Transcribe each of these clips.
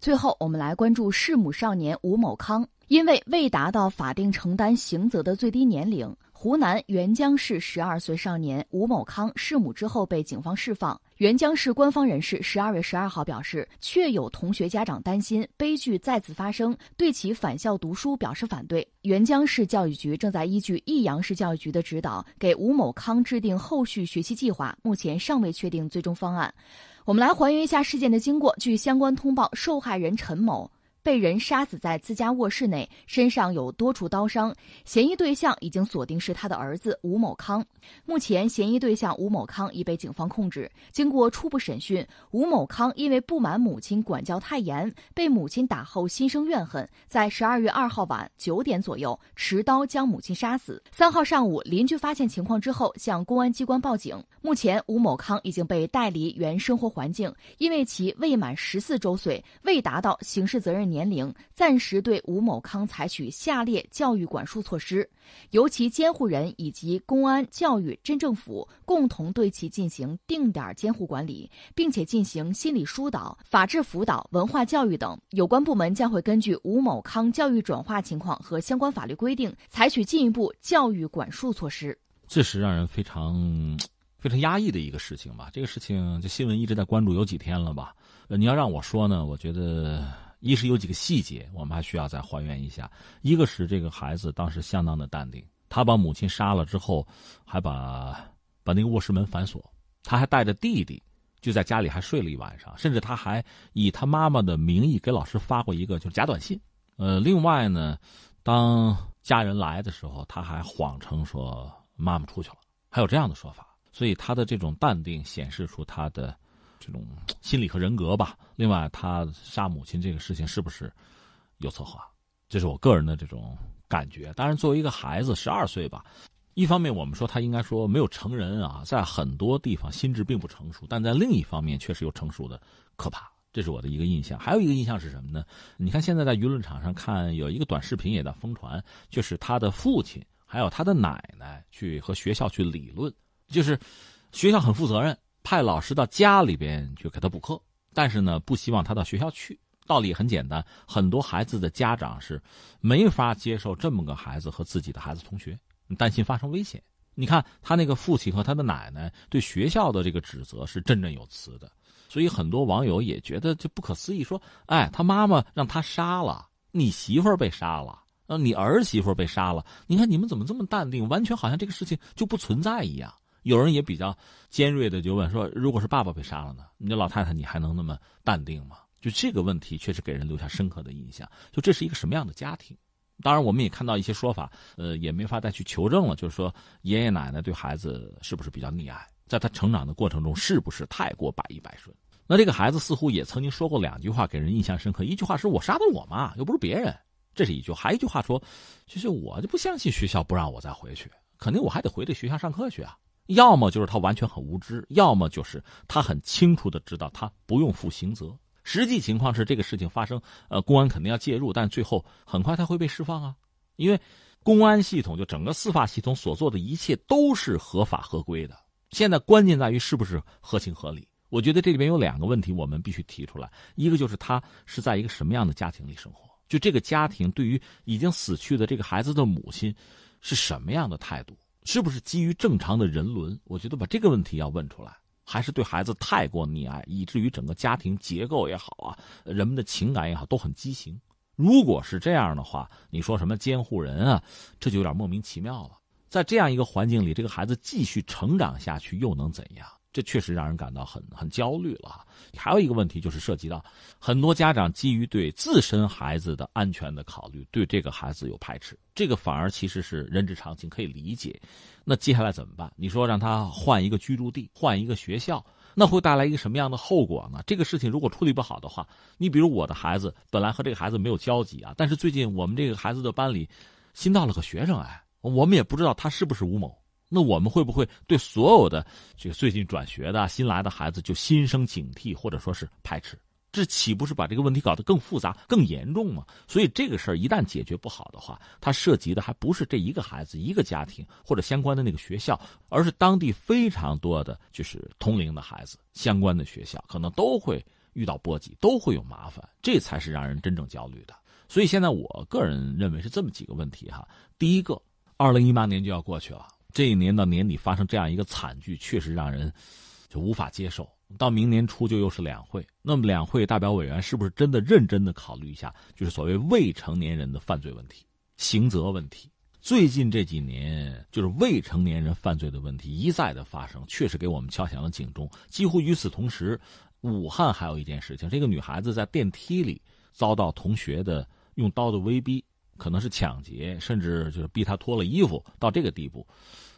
最后，我们来关注弑母少年吴某康，因为未达到法定承担刑责的最低年龄，湖南沅江市十二岁少年吴某康弑母之后被警方释放。沅江市官方人士十二月十二号表示，确有同学家长担心悲剧再次发生，对其返校读书表示反对。沅江市教育局正在依据益阳市教育局的指导，给吴某康制定后续学习计划，目前尚未确定最终方案。我们来还原一下事件的经过。据相关通报，受害人陈某。被人杀死在自家卧室内，身上有多处刀伤。嫌疑对象已经锁定是他的儿子吴某康。目前，嫌疑对象吴某康已被警方控制。经过初步审讯，吴某康因为不满母亲管教太严，被母亲打后心生怨恨，在十二月二号晚九点左右持刀将母亲杀死。三号上午，邻居发现情况之后向公安机关报警。目前，吴某康已经被带离原生活环境，因为其未满十四周岁，未达到刑事责任。年龄暂时对吴某康采取下列教育管束措施，由其监护人以及公安、教育、镇政府共同对其进行定点监护管理，并且进行心理疏导、法制辅导、文化教育等。有关部门将会根据吴某康教育转化情况和相关法律规定，采取进一步教育管束措施。这是让人非常非常压抑的一个事情吧？这个事情这新闻一直在关注有几天了吧？呃，你要让我说呢，我觉得。一是有几个细节，我们还需要再还原一下。一个是这个孩子当时相当的淡定，他把母亲杀了之后，还把把那个卧室门反锁，他还带着弟弟就在家里还睡了一晚上，甚至他还以他妈妈的名义给老师发过一个就是假短信。呃，另外呢，当家人来的时候，他还谎称说妈妈出去了，还有这样的说法。所以他的这种淡定显示出他的。这种心理和人格吧。另外，他杀母亲这个事情是不是有策划？这是我个人的这种感觉。当然，作为一个孩子，十二岁吧，一方面我们说他应该说没有成人啊，在很多地方心智并不成熟；但在另一方面，确实有成熟的可怕。这是我的一个印象。还有一个印象是什么呢？你看，现在在舆论场上看有一个短视频也在疯传，就是他的父亲还有他的奶奶去和学校去理论，就是学校很负责任。派老师到家里边去给他补课，但是呢，不希望他到学校去。道理很简单，很多孩子的家长是没法接受这么个孩子和自己的孩子同学，担心发生危险。你看他那个父亲和他的奶奶对学校的这个指责是振振有词的，所以很多网友也觉得就不可思议，说：“哎，他妈妈让他杀了你媳妇儿被杀了，呃，你儿媳妇被杀了，你看你们怎么这么淡定，完全好像这个事情就不存在一样。”有人也比较尖锐的就问说：“如果是爸爸被杀了呢？你这老太太你还能那么淡定吗？”就这个问题确实给人留下深刻的印象。就这是一个什么样的家庭？当然，我们也看到一些说法，呃，也没法再去求证了。就是说，爷爷奶奶对孩子是不是比较溺爱？在他成长的过程中，是不是太过百依百顺？那这个孩子似乎也曾经说过两句话，给人印象深刻。一句话是我杀的我妈，又不是别人，这是一句；还一句话说，其实我就不相信学校不让我再回去，肯定我还得回这学校上课去啊。要么就是他完全很无知，要么就是他很清楚的知道他不用负刑责。实际情况是这个事情发生，呃，公安肯定要介入，但最后很快他会被释放啊，因为公安系统就整个司法系统所做的一切都是合法合规的。现在关键在于是不是合情合理。我觉得这里边有两个问题我们必须提出来，一个就是他是在一个什么样的家庭里生活，就这个家庭对于已经死去的这个孩子的母亲是什么样的态度。是不是基于正常的人伦？我觉得把这个问题要问出来，还是对孩子太过溺爱，以至于整个家庭结构也好啊，人们的情感也好，都很畸形。如果是这样的话，你说什么监护人啊，这就有点莫名其妙了。在这样一个环境里，这个孩子继续成长下去又能怎样？这确实让人感到很很焦虑了。还有一个问题就是涉及到很多家长基于对自身孩子的安全的考虑，对这个孩子有排斥，这个反而其实是人之常情，可以理解。那接下来怎么办？你说让他换一个居住地，换一个学校，那会带来一个什么样的后果呢？这个事情如果处理不好的话，你比如我的孩子本来和这个孩子没有交集啊，但是最近我们这个孩子的班里新到了个学生，哎，我们也不知道他是不是吴某。那我们会不会对所有的这个最近转学的新来的孩子就心生警惕，或者说是排斥？这岂不是把这个问题搞得更复杂、更严重吗？所以这个事儿一旦解决不好的话，它涉及的还不是这一个孩子、一个家庭或者相关的那个学校，而是当地非常多的就是同龄的孩子，相关的学校可能都会遇到波及，都会有麻烦，这才是让人真正焦虑的。所以现在我个人认为是这么几个问题哈。第一个，二零一八年就要过去了，这一年到年底发生这样一个惨剧，确实让人就无法接受。到明年初就又是两会，那么两会代表委员是不是真的认真的考虑一下，就是所谓未成年人的犯罪问题、刑责问题？最近这几年，就是未成年人犯罪的问题一再的发生，确实给我们敲响了警钟。几乎与此同时，武汉还有一件事情：这个女孩子在电梯里遭到同学的用刀的威逼，可能是抢劫，甚至就是逼他脱了衣服，到这个地步。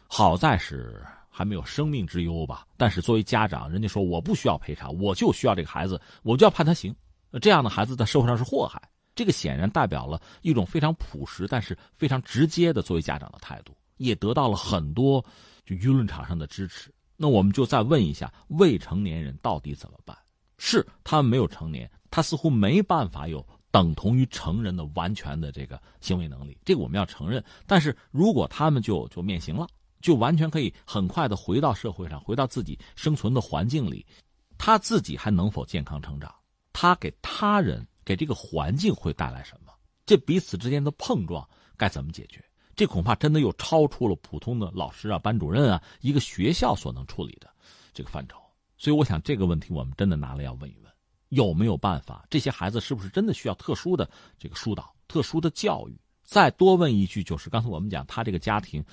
好在是还没有生命之忧吧。但是作为家长，人家说我不需要赔偿，我就需要这个孩子，我就要判他刑。这样的孩子在社会上是祸害。这个显然代表了一种非常朴实，但是非常直接的作为家长的态度，也得到了很多就舆论场上的支持。那我们就再问一下，未成年人到底怎么办？是他没有成年，他似乎没办法有等同于成人的完全的这个行为能力，这个我们要承认。但是如果他们就就面刑了，就完全可以很快的回到社会上，回到自己生存的环境里，他自己还能否健康成长？他给他人。给这个环境会带来什么？这彼此之间的碰撞该怎么解决？这恐怕真的又超出了普通的老师啊、班主任啊一个学校所能处理的这个范畴。所以，我想这个问题我们真的拿来要问一问：有没有办法？这些孩子是不是真的需要特殊的这个疏导、特殊的教育？再多问一句，就是刚才我们讲他这个家庭，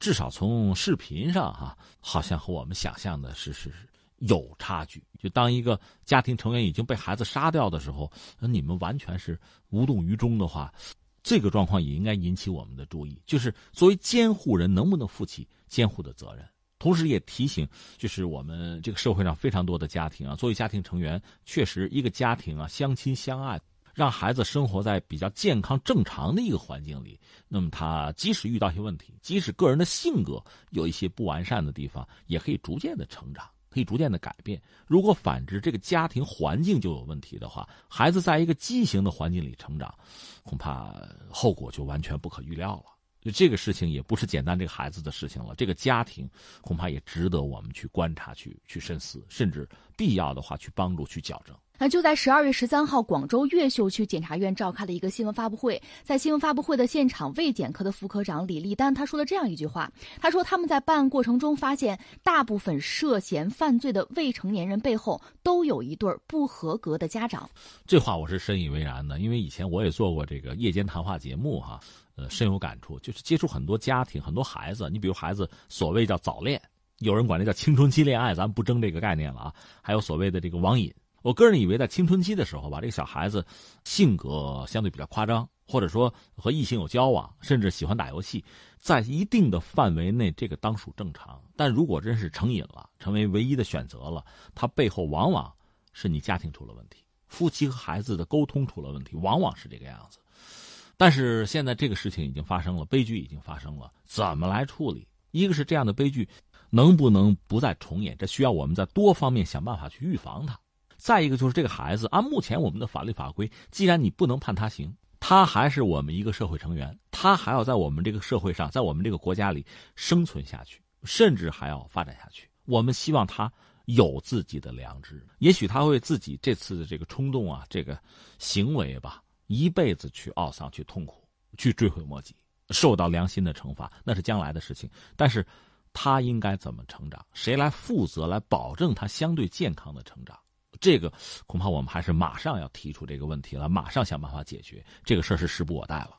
至少从视频上哈，好像和我们想象的是是是。有差距，就当一个家庭成员已经被孩子杀掉的时候，那你们完全是无动于衷的话，这个状况也应该引起我们的注意。就是作为监护人，能不能负起监护的责任？同时也提醒，就是我们这个社会上非常多的家庭啊，作为家庭成员，确实一个家庭啊，相亲相爱，让孩子生活在比较健康正常的一个环境里，那么他即使遇到一些问题，即使个人的性格有一些不完善的地方，也可以逐渐的成长。可以逐渐的改变。如果反之，这个家庭环境就有问题的话，孩子在一个畸形的环境里成长，恐怕后果就完全不可预料了。就这个事情也不是简单这个孩子的事情了，这个家庭恐怕也值得我们去观察、去去深思，甚至必要的话去帮助、去矫正。那就在十二月十三号，广州越秀区检察院召开了一个新闻发布会。在新闻发布会的现场，卫检科的副科长李立丹他说了这样一句话：“他说他们在办案过程中发现，大部分涉嫌犯罪的未成年人背后都有一对不合格的家长。”这话我是深以为然的，因为以前我也做过这个夜间谈话节目，哈，呃，深有感触。就是接触很多家庭、很多孩子，你比如孩子所谓叫早恋，有人管这叫青春期恋爱，咱们不争这个概念了啊。还有所谓的这个网瘾。我个人以为，在青春期的时候吧，这个小孩子性格相对比较夸张，或者说和异性有交往，甚至喜欢打游戏，在一定的范围内，这个当属正常。但如果真是成瘾了，成为唯一的选择了，他背后往往是你家庭出了问题，夫妻和孩子的沟通出了问题，往往是这个样子。但是现在这个事情已经发生了，悲剧已经发生了，怎么来处理？一个是这样的悲剧能不能不再重演？这需要我们在多方面想办法去预防它。再一个就是这个孩子，按目前我们的法律法规，既然你不能判他刑，他还是我们一个社会成员，他还要在我们这个社会上，在我们这个国家里生存下去，甚至还要发展下去。我们希望他有自己的良知，也许他会自己这次的这个冲动啊，这个行为吧，一辈子去懊丧、去痛苦、去追悔莫及，受到良心的惩罚，那是将来的事情。但是，他应该怎么成长？谁来负责来保证他相对健康的成长？这个恐怕我们还是马上要提出这个问题了，马上想办法解决这个事儿是时不我待了。